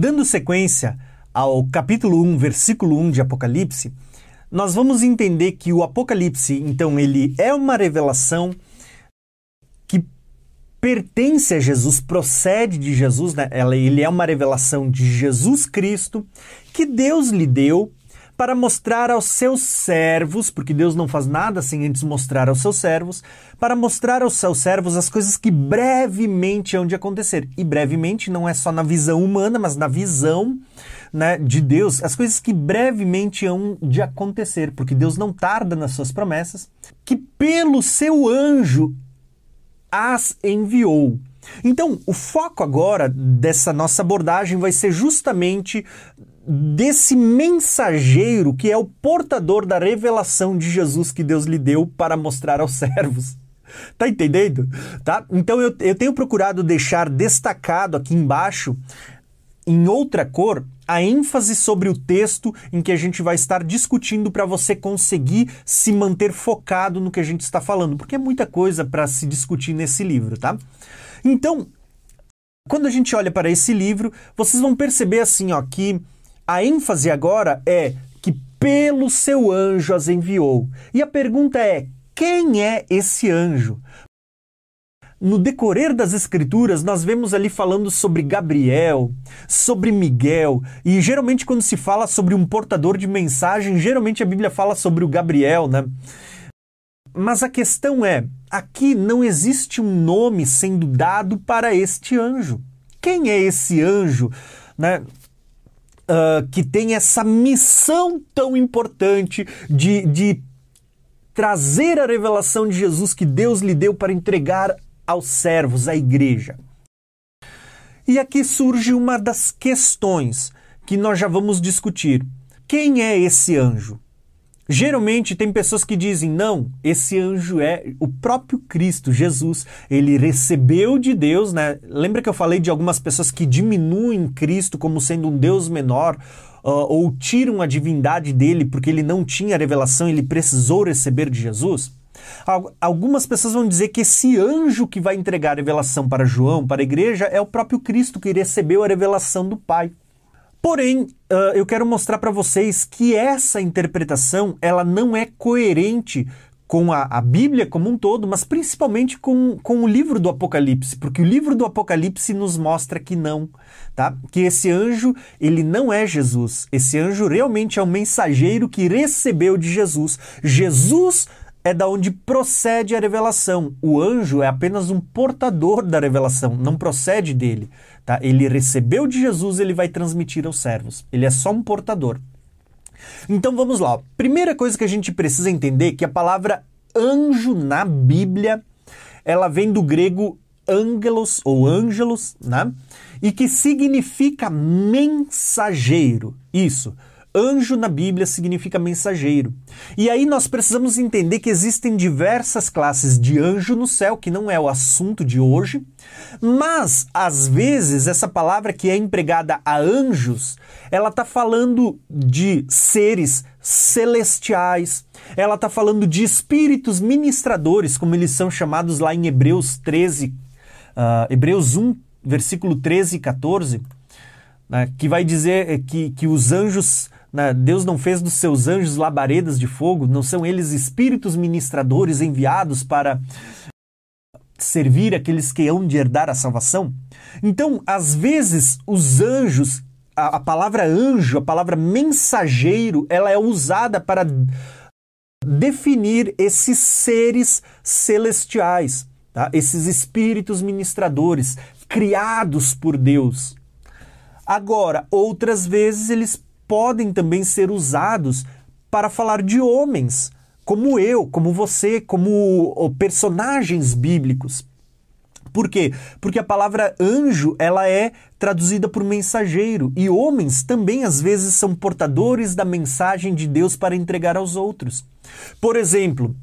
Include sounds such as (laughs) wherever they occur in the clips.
Dando sequência ao capítulo 1, versículo 1 de Apocalipse, nós vamos entender que o Apocalipse, então, ele é uma revelação que pertence a Jesus, procede de Jesus, né? ele é uma revelação de Jesus Cristo que Deus lhe deu para mostrar aos seus servos, porque Deus não faz nada sem antes mostrar aos seus servos, para mostrar aos seus servos as coisas que brevemente hão de acontecer. E brevemente não é só na visão humana, mas na visão né, de Deus, as coisas que brevemente hão de acontecer, porque Deus não tarda nas suas promessas, que pelo seu anjo as enviou. Então, o foco agora dessa nossa abordagem vai ser justamente desse mensageiro que é o portador da revelação de Jesus que Deus lhe deu para mostrar aos servos. (laughs) Tá entendendo? Tá? Então eu, eu tenho procurado deixar destacado aqui embaixo, em outra cor, a ênfase sobre o texto em que a gente vai estar discutindo para você conseguir se manter focado no que a gente está falando, porque é muita coisa para se discutir nesse livro, tá? Então, quando a gente olha para esse livro, vocês vão perceber assim, ó, que a ênfase agora é que pelo seu anjo as enviou. E a pergunta é: quem é esse anjo? No decorrer das Escrituras, nós vemos ali falando sobre Gabriel, sobre Miguel, e geralmente quando se fala sobre um portador de mensagem, geralmente a Bíblia fala sobre o Gabriel, né? Mas a questão é: aqui não existe um nome sendo dado para este anjo. Quem é esse anjo? Né? Uh, que tem essa missão tão importante de, de trazer a revelação de Jesus que Deus lhe deu para entregar aos servos, à igreja. E aqui surge uma das questões que nós já vamos discutir. Quem é esse anjo? Geralmente tem pessoas que dizem: não, esse anjo é o próprio Cristo, Jesus. Ele recebeu de Deus, né? Lembra que eu falei de algumas pessoas que diminuem Cristo como sendo um Deus menor? Uh, ou tiram a divindade dele porque ele não tinha revelação, ele precisou receber de Jesus? Algumas pessoas vão dizer que esse anjo que vai entregar a revelação para João, para a igreja, é o próprio Cristo que recebeu a revelação do Pai. Porém, uh, eu quero mostrar para vocês que essa interpretação ela não é coerente com a, a, Bíblia como um todo, mas principalmente com, com o livro do Apocalipse, porque o livro do Apocalipse nos mostra que não, tá? Que esse anjo, ele não é Jesus. Esse anjo realmente é um mensageiro que recebeu de Jesus. Jesus é da onde procede a revelação. O anjo é apenas um portador da revelação, não procede dele. Tá? Ele recebeu de Jesus, ele vai transmitir aos servos. Ele é só um portador. Então vamos lá. Primeira coisa que a gente precisa entender é que a palavra anjo na Bíblia, ela vem do grego angelos ou ângelos, né? E que significa mensageiro. Isso. Anjo na Bíblia significa mensageiro. E aí nós precisamos entender que existem diversas classes de anjo no céu, que não é o assunto de hoje, mas às vezes essa palavra que é empregada a anjos, ela está falando de seres celestiais, ela está falando de espíritos ministradores, como eles são chamados lá em Hebreus 13, uh, ah, Hebreus 1, versículo 13 e 14. Né, que vai dizer que, que os anjos? Deus não fez dos seus anjos labaredas de fogo, não são eles espíritos ministradores enviados para servir aqueles que hão de herdar a salvação? Então, às vezes, os anjos, a, a palavra anjo, a palavra mensageiro, ela é usada para definir esses seres celestiais, tá? esses espíritos ministradores criados por Deus. Agora, outras vezes eles podem também ser usados para falar de homens, como eu, como você, como personagens bíblicos. Por quê? Porque a palavra anjo, ela é traduzida por mensageiro, e homens também às vezes são portadores da mensagem de Deus para entregar aos outros. Por exemplo,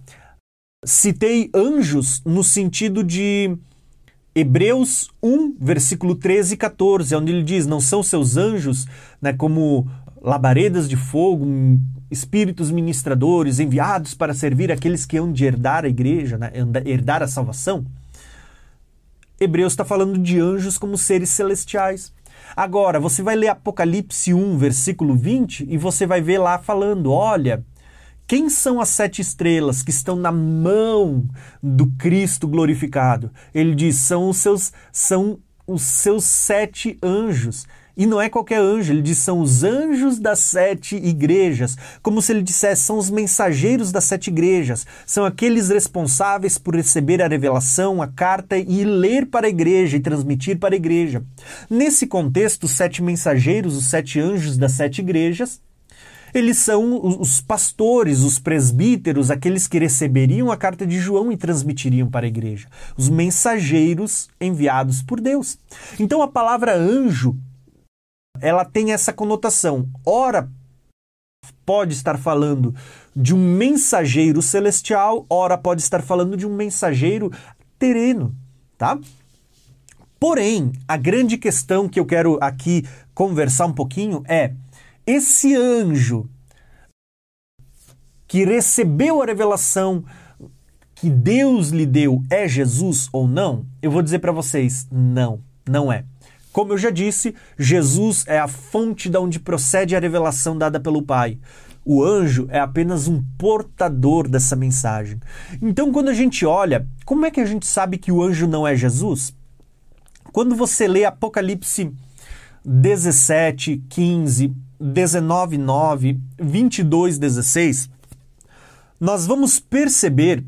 citei anjos no sentido de Hebreus 1, versículo 13 e 14, onde ele diz: Não são seus anjos, né, como labaredas de fogo, espíritos ministradores enviados para servir aqueles que hão de herdar a igreja, né? herdar a salvação. Hebreus está falando de anjos como seres celestiais. Agora, você vai ler Apocalipse 1, versículo 20, e você vai ver lá falando: olha, quem são as sete estrelas que estão na mão do Cristo glorificado? Ele diz: são os seus, são os seus sete anjos. E não é qualquer anjo, ele diz são os anjos das sete igrejas, como se ele dissesse são os mensageiros das sete igrejas, são aqueles responsáveis por receber a revelação, a carta e ler para a igreja e transmitir para a igreja. Nesse contexto, os sete mensageiros, os sete anjos das sete igrejas, eles são os pastores, os presbíteros, aqueles que receberiam a carta de João e transmitiriam para a igreja, os mensageiros enviados por Deus. Então a palavra anjo ela tem essa conotação. Ora, pode estar falando de um mensageiro celestial, ora pode estar falando de um mensageiro terreno, tá? Porém, a grande questão que eu quero aqui conversar um pouquinho é esse anjo que recebeu a revelação que Deus lhe deu é Jesus ou não? Eu vou dizer para vocês, não, não é. Como eu já disse, Jesus é a fonte da onde procede a revelação dada pelo Pai. O anjo é apenas um portador dessa mensagem. Então, quando a gente olha, como é que a gente sabe que o anjo não é Jesus? Quando você lê Apocalipse 17, 15, 19, 9, 22, 16, nós vamos perceber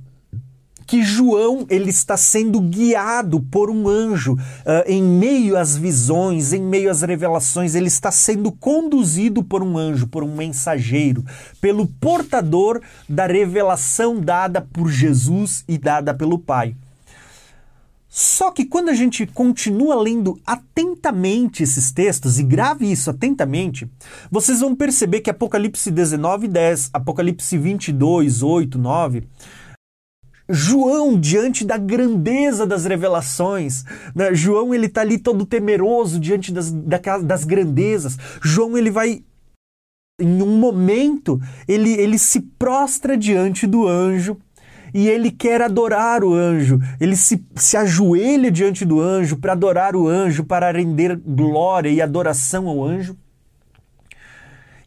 que João ele está sendo guiado por um anjo uh, em meio às visões, em meio às revelações, ele está sendo conduzido por um anjo, por um mensageiro, pelo portador da revelação dada por Jesus e dada pelo Pai. Só que quando a gente continua lendo atentamente esses textos, e grave isso atentamente, vocês vão perceber que Apocalipse 19, 10, Apocalipse 22, 8, 9, João, diante da grandeza das revelações, né? João ele está ali todo temeroso diante das, das grandezas. João ele vai em um momento ele, ele se prostra diante do anjo e ele quer adorar o anjo. Ele se, se ajoelha diante do anjo para adorar o anjo, para render glória e adoração ao anjo.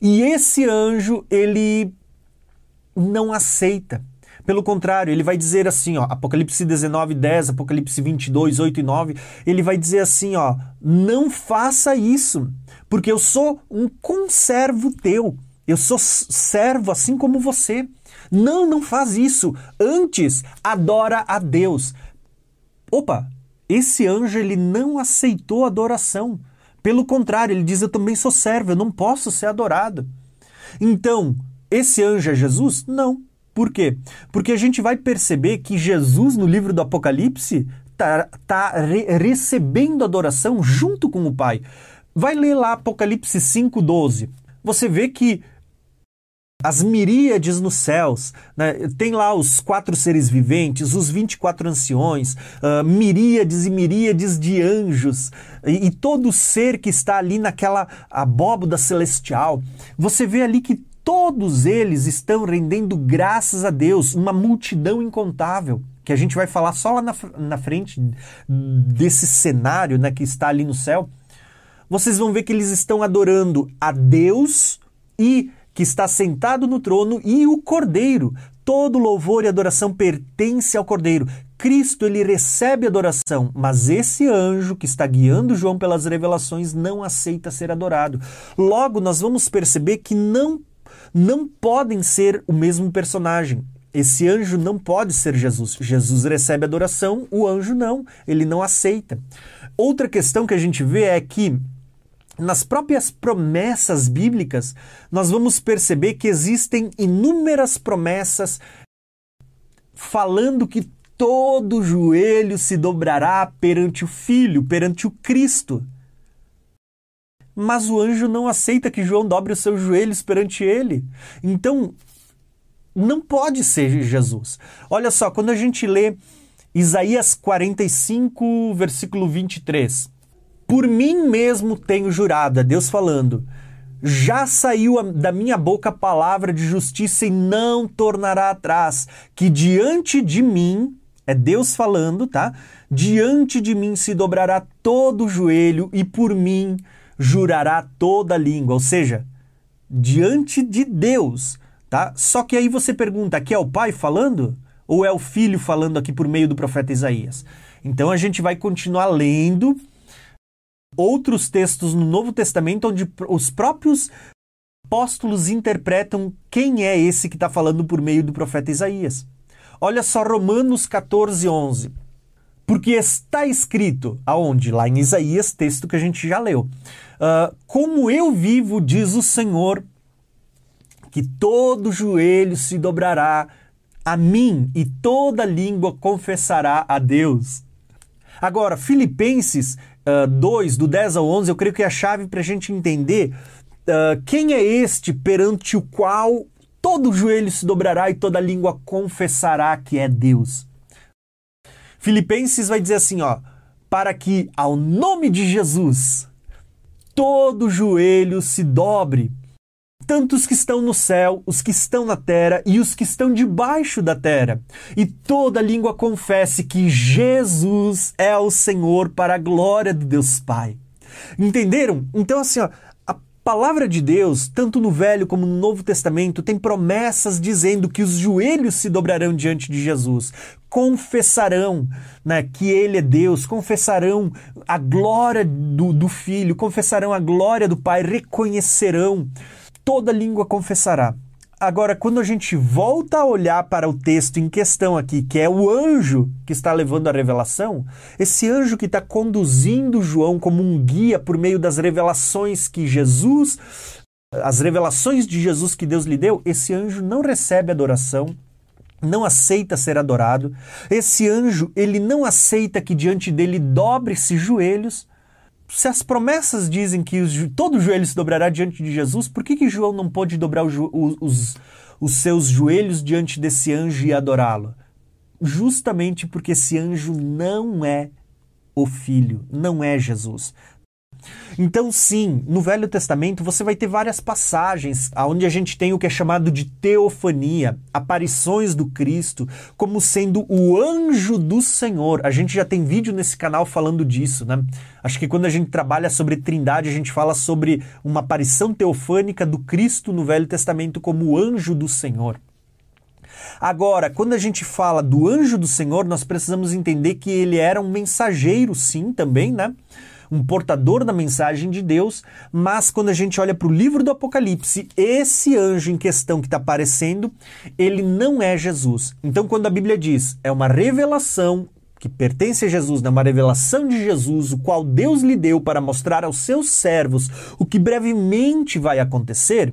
E esse anjo ele não aceita. Pelo contrário, ele vai dizer assim, ó, Apocalipse 19, 10, Apocalipse 22, 8 e 9, ele vai dizer assim, ó, não faça isso, porque eu sou um conservo teu, eu sou servo assim como você. Não, não faz isso. Antes, adora a Deus. Opa, esse anjo ele não aceitou adoração. Pelo contrário, ele diz: Eu também sou servo, eu não posso ser adorado. Então, esse anjo é Jesus? Não. Por quê? Porque a gente vai perceber que Jesus, no livro do Apocalipse, está tá re recebendo adoração junto com o Pai. Vai ler lá Apocalipse 5,12. Você vê que as miríades nos céus, né? tem lá os quatro seres viventes, os 24 anciões, uh, miríades e miríades de anjos, e, e, todo ser que está ali naquela abóboda celestial. Você vê ali que Todos eles estão rendendo graças a Deus, uma multidão incontável, que a gente vai falar só lá na, na frente desse cenário né, que está ali no céu. Vocês vão ver que eles estão adorando a Deus e que está sentado no trono e o Cordeiro. Todo louvor e adoração pertence ao Cordeiro. Cristo ele recebe adoração, mas esse anjo que está guiando João pelas revelações não aceita ser adorado. Logo, nós vamos perceber que não não podem ser o mesmo personagem. Esse anjo não pode ser Jesus. Jesus recebe adoração, o anjo não, ele não aceita. Outra questão que a gente vê é que nas próprias promessas bíblicas, nós vamos perceber que existem inúmeras promessas falando que todo joelho se dobrará perante o Filho, perante o Cristo. Mas o anjo não aceita que João dobre os seus joelhos perante ele. Então, não pode ser Jesus. Olha só, quando a gente lê Isaías 45, versículo 23. Por mim mesmo tenho jurado, é Deus falando. Já saiu da minha boca a palavra de justiça e não tornará atrás, que diante de mim, é Deus falando, tá? Diante de mim se dobrará todo o joelho e por mim jurará toda língua, ou seja, diante de Deus, tá? Só que aí você pergunta, aqui é o pai falando ou é o filho falando aqui por meio do profeta Isaías? Então a gente vai continuar lendo outros textos no Novo Testamento onde os próprios apóstolos interpretam quem é esse que está falando por meio do profeta Isaías. Olha só Romanos 14, 11. Porque está escrito, aonde? Lá em Isaías, texto que a gente já leu. Uh, como eu vivo, diz o Senhor, que todo joelho se dobrará a mim e toda língua confessará a Deus. Agora, Filipenses uh, 2, do 10 ao 11, eu creio que é a chave para a gente entender uh, quem é este perante o qual todo joelho se dobrará e toda língua confessará que é Deus. Filipenses vai dizer assim, ó, para que ao nome de Jesus todo joelho se dobre, tanto os que estão no céu, os que estão na terra e os que estão debaixo da terra, e toda língua confesse que Jesus é o Senhor para a glória de Deus Pai. Entenderam? Então, assim, ó, palavra de Deus, tanto no Velho como no Novo Testamento, tem promessas dizendo que os joelhos se dobrarão diante de Jesus, confessarão né, que Ele é Deus, confessarão a glória do, do Filho, confessarão a glória do Pai, reconhecerão, toda língua confessará. Agora, quando a gente volta a olhar para o texto em questão aqui, que é o anjo que está levando a revelação, esse anjo que está conduzindo João como um guia por meio das revelações que Jesus, as revelações de Jesus que Deus lhe deu, esse anjo não recebe adoração, não aceita ser adorado. Esse anjo, ele não aceita que diante dele dobre-se joelhos, se as promessas dizem que os, todo joelho se dobrará diante de Jesus, por que, que João não pode dobrar os, os, os seus joelhos diante desse anjo e adorá-lo? Justamente porque esse anjo não é o Filho, não é Jesus. Então, sim, no Velho Testamento você vai ter várias passagens onde a gente tem o que é chamado de teofania, aparições do Cristo, como sendo o anjo do Senhor. A gente já tem vídeo nesse canal falando disso, né? Acho que quando a gente trabalha sobre Trindade, a gente fala sobre uma aparição teofânica do Cristo no Velho Testamento como anjo do Senhor. Agora, quando a gente fala do anjo do Senhor, nós precisamos entender que ele era um mensageiro, sim, também, né? Um portador da mensagem de Deus, mas quando a gente olha para o livro do Apocalipse, esse anjo em questão que está aparecendo, ele não é Jesus. Então, quando a Bíblia diz é uma revelação que pertence a Jesus, né? uma revelação de Jesus, o qual Deus lhe deu para mostrar aos seus servos o que brevemente vai acontecer,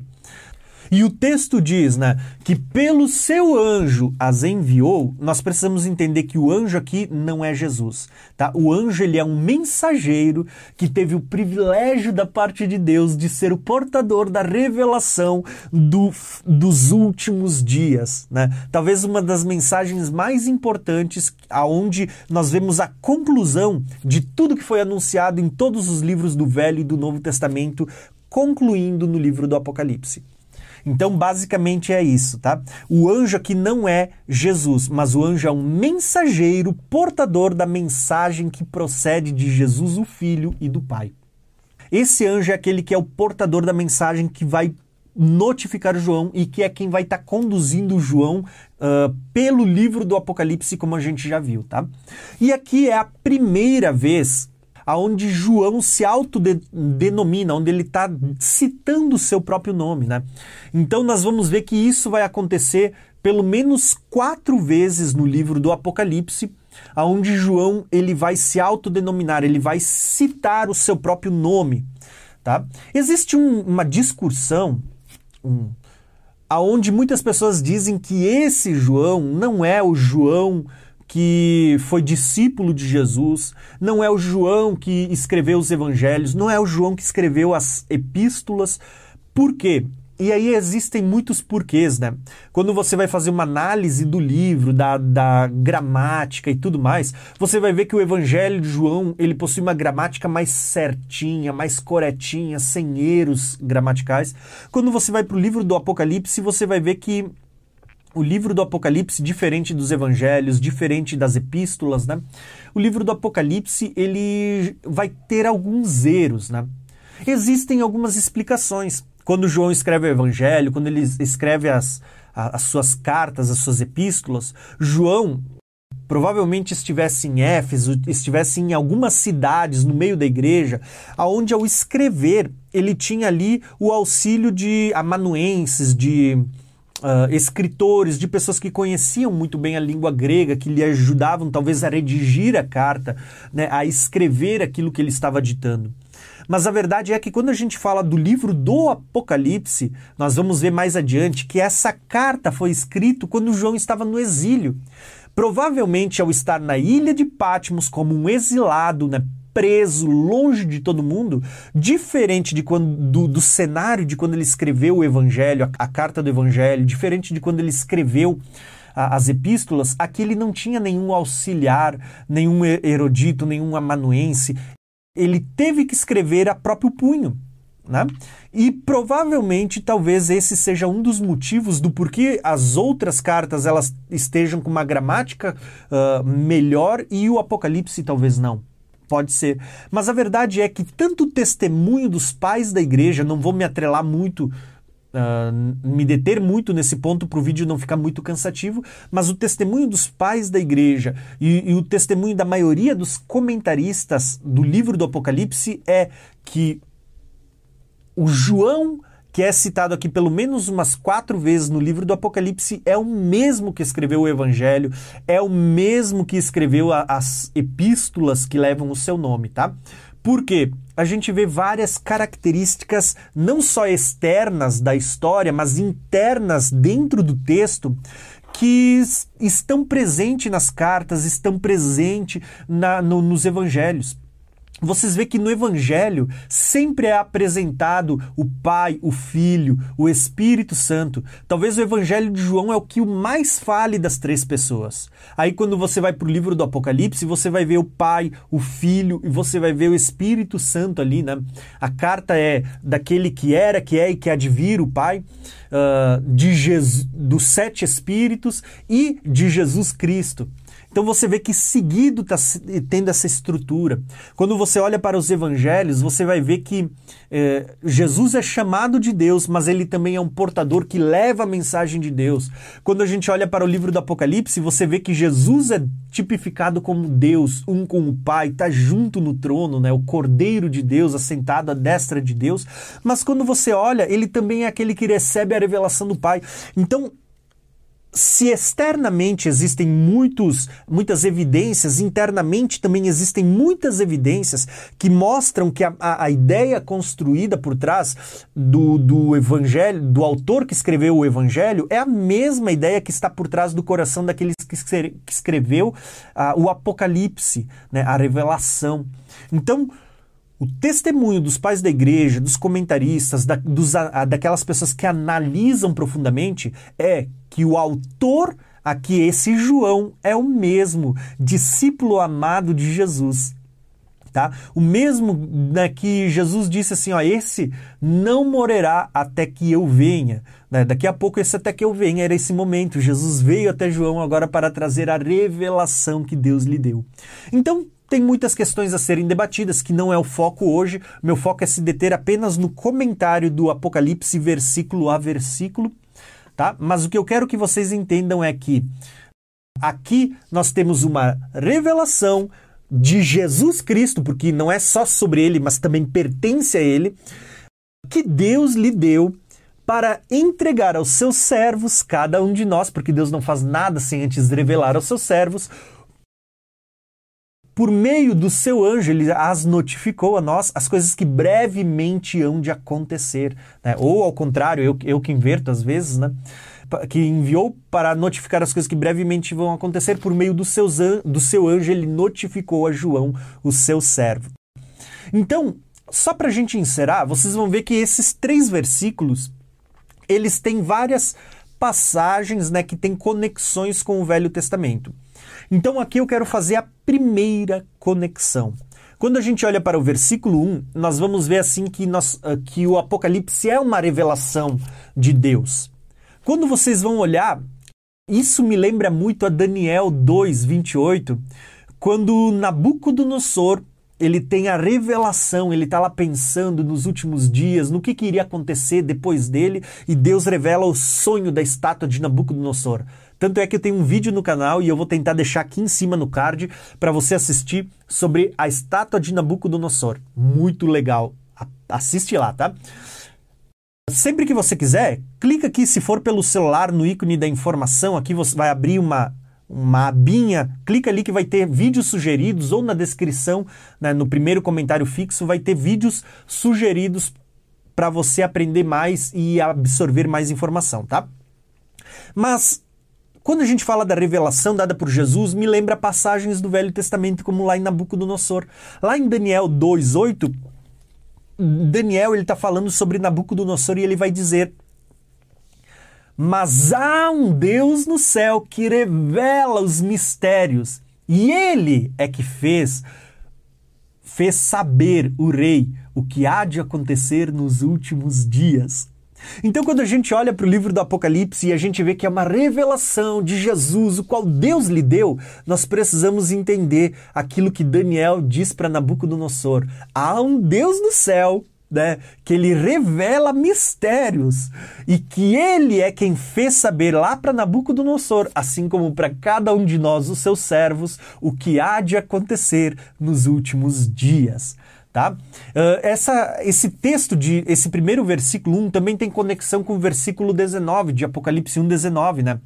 e o texto diz, né, que pelo seu anjo as enviou. Nós precisamos entender que o anjo aqui não é Jesus, tá? O anjo ele é um mensageiro que teve o privilégio da parte de Deus de ser o portador da revelação do, dos últimos dias, né? Talvez uma das mensagens mais importantes aonde nós vemos a conclusão de tudo que foi anunciado em todos os livros do Velho e do Novo Testamento, concluindo no livro do Apocalipse. Então, basicamente é isso, tá? O anjo aqui não é Jesus, mas o anjo é um mensageiro portador da mensagem que procede de Jesus, o Filho e do Pai. Esse anjo é aquele que é o portador da mensagem que vai notificar João e que é quem vai estar tá conduzindo João uh, pelo livro do Apocalipse, como a gente já viu, tá? E aqui é a primeira vez aonde João se autodenomina, onde ele está citando o seu próprio nome, né? Então nós vamos ver que isso vai acontecer pelo menos quatro vezes no livro do Apocalipse, aonde João ele vai se autodenominar, ele vai citar o seu próprio nome, tá? Existe um, uma discussão, um, aonde muitas pessoas dizem que esse João não é o João que foi discípulo de Jesus, não é o João que escreveu os evangelhos, não é o João que escreveu as epístolas. Por quê? E aí existem muitos porquês, né? Quando você vai fazer uma análise do livro, da, da gramática e tudo mais, você vai ver que o Evangelho de João ele possui uma gramática mais certinha, mais corretinha, sem erros gramaticais. Quando você vai para o livro do Apocalipse, você vai ver que o livro do Apocalipse, diferente dos evangelhos, diferente das epístolas, né? O livro do Apocalipse, ele vai ter alguns erros, né? Existem algumas explicações. Quando João escreve o Evangelho, quando ele escreve as, as suas cartas, as suas epístolas, João provavelmente estivesse em Éfeso, estivesse em algumas cidades no meio da igreja, aonde ao escrever ele tinha ali o auxílio de amanuenses, de uh, escritores, de pessoas que conheciam muito bem a língua grega, que lhe ajudavam talvez a redigir a carta, né, a escrever aquilo que ele estava ditando. Mas a verdade é que quando a gente fala do livro do Apocalipse, nós vamos ver mais adiante que essa carta foi escrita quando João estava no exílio. Provavelmente ao estar na ilha de Patmos como um exilado, né, preso, longe de todo mundo, diferente de quando, do, do cenário de quando ele escreveu o Evangelho, a, a carta do Evangelho, diferente de quando ele escreveu as epístolas, aqui ele não tinha nenhum auxiliar, nenhum erudito, nenhum amanuense. Ele teve que escrever a próprio punho. Né? E provavelmente, talvez esse seja um dos motivos do porquê as outras cartas elas estejam com uma gramática uh, melhor e o Apocalipse talvez não. Pode ser. Mas a verdade é que tanto o testemunho dos pais da igreja, não vou me atrelar muito Uh, me deter muito nesse ponto para o vídeo não ficar muito cansativo, mas o testemunho dos pais da igreja e, e, o testemunho da maioria dos comentaristas do livro do Apocalipse é que o João, que é citado aqui pelo menos umas quatro vezes no livro do Apocalipse, é o mesmo que escreveu o Evangelho, é o mesmo que escreveu a, as epístolas que levam o seu nome, tá? Porque a gente vê várias características, não só externas da história, mas internas dentro do texto, que estão presentes nas cartas, estão presentes no, nos evangelhos vocês vê que no Evangelho sempre é apresentado o Pai, o Filho, o Espírito Santo. Talvez o Evangelho de João é o que o mais fale das três pessoas. Aí quando você vai para o livro do Apocalipse, você vai ver o Pai, o Filho e você vai ver o Espírito Santo ali, né? A carta é daquele que era, que é e que vir, o Pai, uh, de Jesus, dos sete Espíritos e de Jesus Cristo. Então você vê que seguido está tendo essa estrutura. Quando você olha para os evangelhos, você vai ver que é, Jesus é chamado de Deus, mas ele também é um portador que leva a mensagem de Deus. Quando a gente olha para o livro do Apocalipse, você vê que Jesus é tipificado como Deus, um com o Pai, está junto no trono, né? o Cordeiro de Deus, assentado à destra de Deus. Mas quando você olha, ele também é aquele que recebe a revelação do Pai. Então, se externamente existem muitos, muitas evidências, internamente também existem muitas evidências que mostram que a, a, a, ideia construída por trás do, do evangelho, do autor que escreveu o evangelho, é a mesma ideia que está por trás do coração daqueles que, escreveu uh, o Apocalipse, né, a revelação. Então, o testemunho dos pais da igreja, dos comentaristas, da, dos, a, daquelas pessoas que analisam profundamente é que o autor aqui, esse João, é o mesmo discípulo amado de Jesus. Tá? O mesmo né, que Jesus disse assim: ó, esse não morrerá até que eu venha. Né? Daqui a pouco, esse até que eu venha era esse momento. Jesus veio até João agora para trazer a revelação que Deus lhe deu. Então, tem muitas questões a serem debatidas, que não é o foco hoje. Meu foco é se deter apenas no comentário do Apocalipse, versículo a versículo, tá? Mas o que eu quero que vocês entendam é que aqui nós temos uma revelação de Jesus Cristo, porque não é só sobre ele, mas também pertence a ele, que Deus lhe deu para entregar aos seus servos, cada um de nós, porque Deus não faz nada sem antes revelar aos seus servos, por meio do seu anjo, ele as notificou a nós as coisas que brevemente hão de acontecer. Né? Ou ao contrário, eu, eu que inverto às vezes, né? que enviou para notificar as coisas que brevemente vão acontecer por meio do, seus, do seu anjo, ele notificou a João, o seu servo. Então, só para a gente encerrar, vocês vão ver que esses três versículos, eles têm várias passagens né, que têm conexões com o Velho Testamento. Então aqui eu quero fazer a primeira conexão. Quando a gente olha para o versículo 1, nós vamos ver assim que, nós, ah, que o Apocalipse é uma revelação de Deus. Quando vocês vão olhar, isso me lembra muito a Daniel 2, 28, quando Nabucodonosor ele tem a revelação, ele está lá pensando nos últimos dias, no que, que iria acontecer depois dele, e Deus revela o sonho da estátua de Nabucodonosor. Tanto é que eu tenho um vídeo no canal e eu vou tentar deixar aqui em cima no card para você assistir sobre a estátua de Nabucodonosor. Muito legal. Assiste lá, tá? Sempre que você quiser, clica aqui, se for pelo celular, no ícone da informação, aqui você vai abrir uma, uma abinha, clica ali que vai ter vídeos sugeridos, ou na descrição, né, no primeiro comentário fixo, vai ter vídeos sugeridos para você aprender mais e absorver mais informação, tá? Mas quando a gente fala da revelação dada por Jesus, me lembra passagens do Velho Testamento, como lá em Nabucodonosor. Lá em Daniel 2:8, Daniel ele está falando sobre Nabucodonosor e ele vai dizer: Mas há um Deus no céu que revela os mistérios, e ele é que fez fez saber o rei o que há de acontecer nos últimos dias. Então, quando a gente olha para o livro do Apocalipse e a gente vê que é uma revelação de Jesus, o qual Deus lhe deu, nós precisamos entender aquilo que Daniel diz para Nabucodonosor: há um Deus no céu. Né, que ele revela mistérios e que ele é quem fez saber lá para Nabucodonosor, assim como para cada um de nós, os seus servos, o que há de acontecer nos últimos dias. Tá? Uh, essa, esse texto, de esse primeiro versículo 1 também tem conexão com o versículo 19 de Apocalipse 1, 19. Né?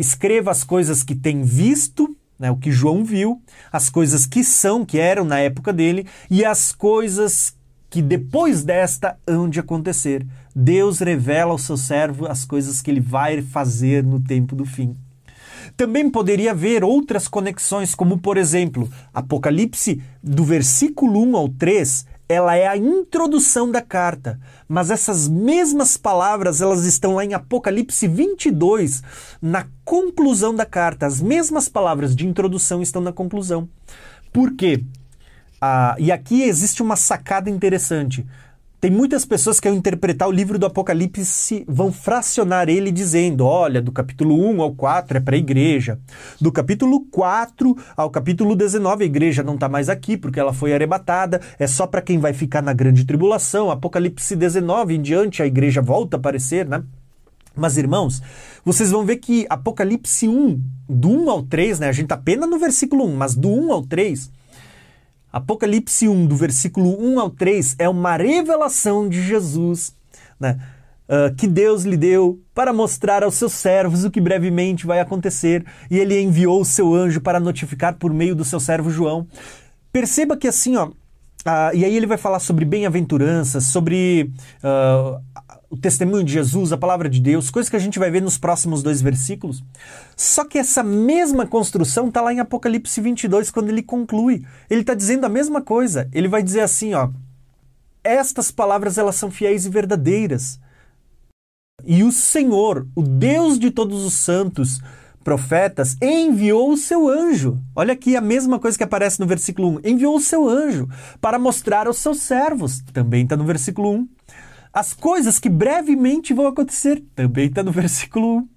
Escreva as coisas que tem visto, né, o que João viu, as coisas que são, que eram na época dele, e as coisas que depois desta hão de acontecer. Deus revela ao seu servo as coisas que ele vai fazer no tempo do fim. Também poderia haver outras conexões, como por exemplo, Apocalipse do versículo 1 ao 3, ela é a introdução da carta, mas essas mesmas palavras elas estão lá em Apocalipse 22, na conclusão da carta. As mesmas palavras de introdução estão na conclusão. Por quê? Ah, e aqui existe uma sacada interessante. Tem muitas pessoas que, ao interpretar o livro do Apocalipse, vão fracionar ele dizendo: olha, do capítulo 1 ao 4 é para a igreja. Do capítulo 4 ao capítulo 19, a igreja não está mais aqui porque ela foi arrebatada, é só para quem vai ficar na grande tribulação. Apocalipse 19 em diante, a igreja volta a aparecer, né? Mas, irmãos, vocês vão ver que Apocalipse 1, do 1 ao 3, né? A gente está apenas no versículo 1, mas do 1 ao 3 Apocalipse 1, do versículo 1 ao 3, é uma revelação de Jesus, né? Uh, que Deus lhe deu para mostrar aos seus servos o que brevemente vai acontecer, e ele enviou o seu anjo para notificar por meio do seu servo João. Perceba que assim, ó, uh, e aí ele vai falar sobre bem-aventuranças, sobre uh, o testemunho de Jesus, a palavra de Deus, coisas que a gente vai ver nos próximos dois versículos. Só que essa mesma construção está lá em Apocalipse 22, quando ele conclui. Ele está dizendo a mesma coisa. Ele vai dizer assim, ó, estas palavras elas são fiéis e verdadeiras. E o Senhor, o Deus de todos os santos, profetas, enviou o seu anjo. Olha aqui a mesma coisa que aparece no versículo 1. Enviou o seu anjo para mostrar aos seus servos. Também está no versículo 1 as coisas que brevemente vão acontecer. Também está no versículo 1.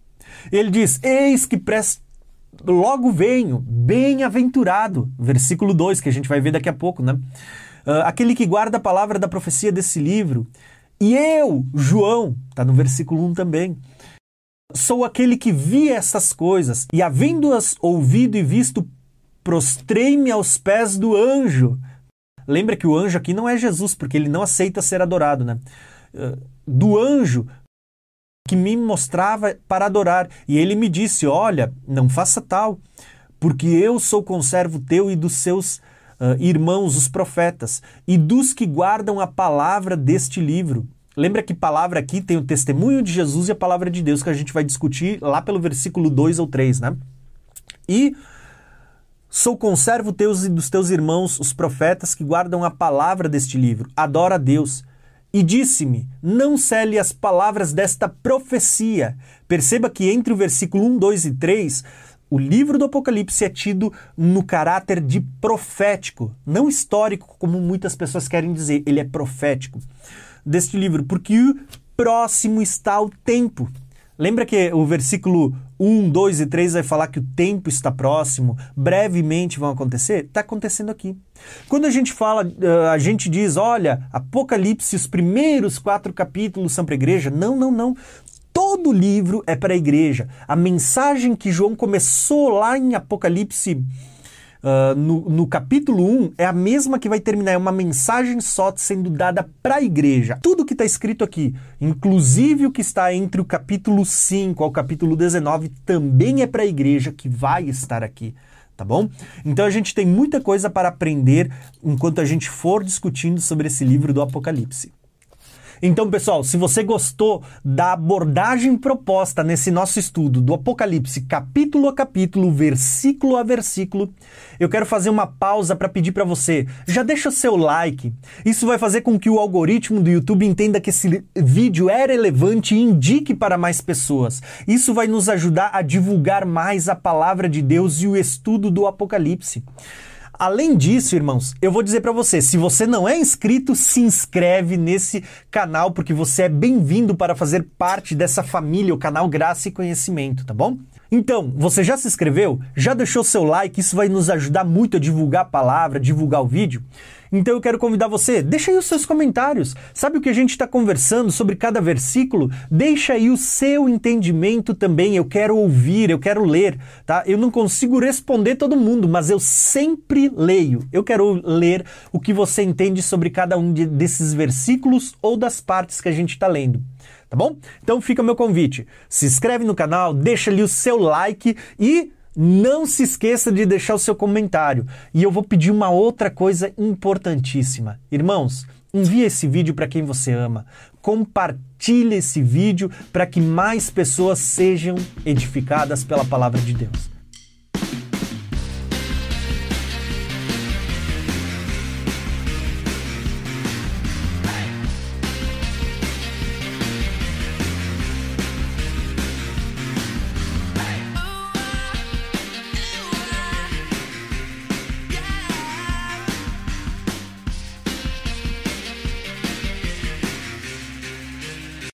Ele diz: Eis que presta logo venho, bem-aventurado. Versículo 2, que a gente vai ver daqui a pouco, né? Uh, aquele que guarda a palavra da profecia desse livro. E eu, João, está no versículo 1 também. Sou aquele que vi essas coisas, e havendo-as ouvido e visto, prostrei-me aos pés do anjo. Lembra que o anjo aqui não é Jesus, porque ele não aceita ser adorado, né? do anjo que me mostrava para adorar. E ele me disse: Olha, não faça tal, porque eu sou conservo teu e dos seus uh, irmãos, os profetas, e dos que guardam a palavra deste livro. Lembra que palavra aqui tem o testemunho de Jesus e a palavra de Deus que a gente vai discutir lá pelo versículo 2 ou 3, né? E sou conservo teus e dos teus irmãos, os profetas que guardam a palavra deste livro. Adora a Deus e disse-me: Não cele as palavras desta profecia. Perceba que entre o versículo 1, 2 e 3, o livro do Apocalipse é tido no caráter de profético, não histórico, como muitas pessoas querem dizer. Ele é profético deste livro, porque próximo está o tempo. Lembra que o versículo 1, 2 e 3 vai falar que o tempo está próximo, brevemente vão acontecer, está acontecendo aqui. Quando a gente fala, a gente diz, olha, Apocalipse, os primeiros quatro capítulos são para a igreja. Não, não, não. Todo livro é para a igreja. A mensagem que João começou lá em Apocalipse uh, no, no capítulo 1 é a mesma que vai terminar, é uma mensagem só sendo dada para a igreja. Tudo que está escrito aqui, inclusive o que está entre o capítulo 5 ao capítulo 19, também é para a igreja que vai estar aqui tá bom? Então a gente tem muita coisa para aprender enquanto a gente for discutindo sobre esse livro do Apocalipse. Então, pessoal, se você gostou da abordagem proposta nesse nosso estudo do Apocalipse, capítulo a capítulo, versículo a versículo, eu quero fazer uma pausa para pedir para você, já deixa seu like. Isso vai fazer com que o algoritmo do YouTube entenda que esse vídeo é relevante e indique para mais pessoas. Isso vai nos ajudar a divulgar mais a palavra de Deus e o estudo do Apocalipse. Além disso, irmãos, eu vou dizer para você, se você não é inscrito, se inscreve nesse canal porque você é bem-vindo para fazer parte dessa família, o canal Graça e Conhecimento, tá bom? Então, você já se inscreveu? Já deixou seu like? Isso vai nos ajudar muito a divulgar a palavra, divulgar o vídeo. Então eu quero convidar você, deixa aí os seus comentários. Sabe o que a gente está conversando sobre cada versículo? Deixa aí o seu entendimento também. Eu quero ouvir, eu quero ler, tá? Eu não consigo responder todo mundo, mas eu sempre leio. Eu quero ler o que você entende sobre cada um de, desses versículos ou das partes que a gente está lendo tá bom? Então fica o meu convite. Se inscreve no canal, deixa ali o seu like e não se esqueça de deixar o seu comentário. E eu vou pedir uma outra coisa importantíssima. Irmãos, envie esse vídeo para quem você ama. Compartilhe esse vídeo para que mais pessoas sejam edificadas pela palavra de Deus.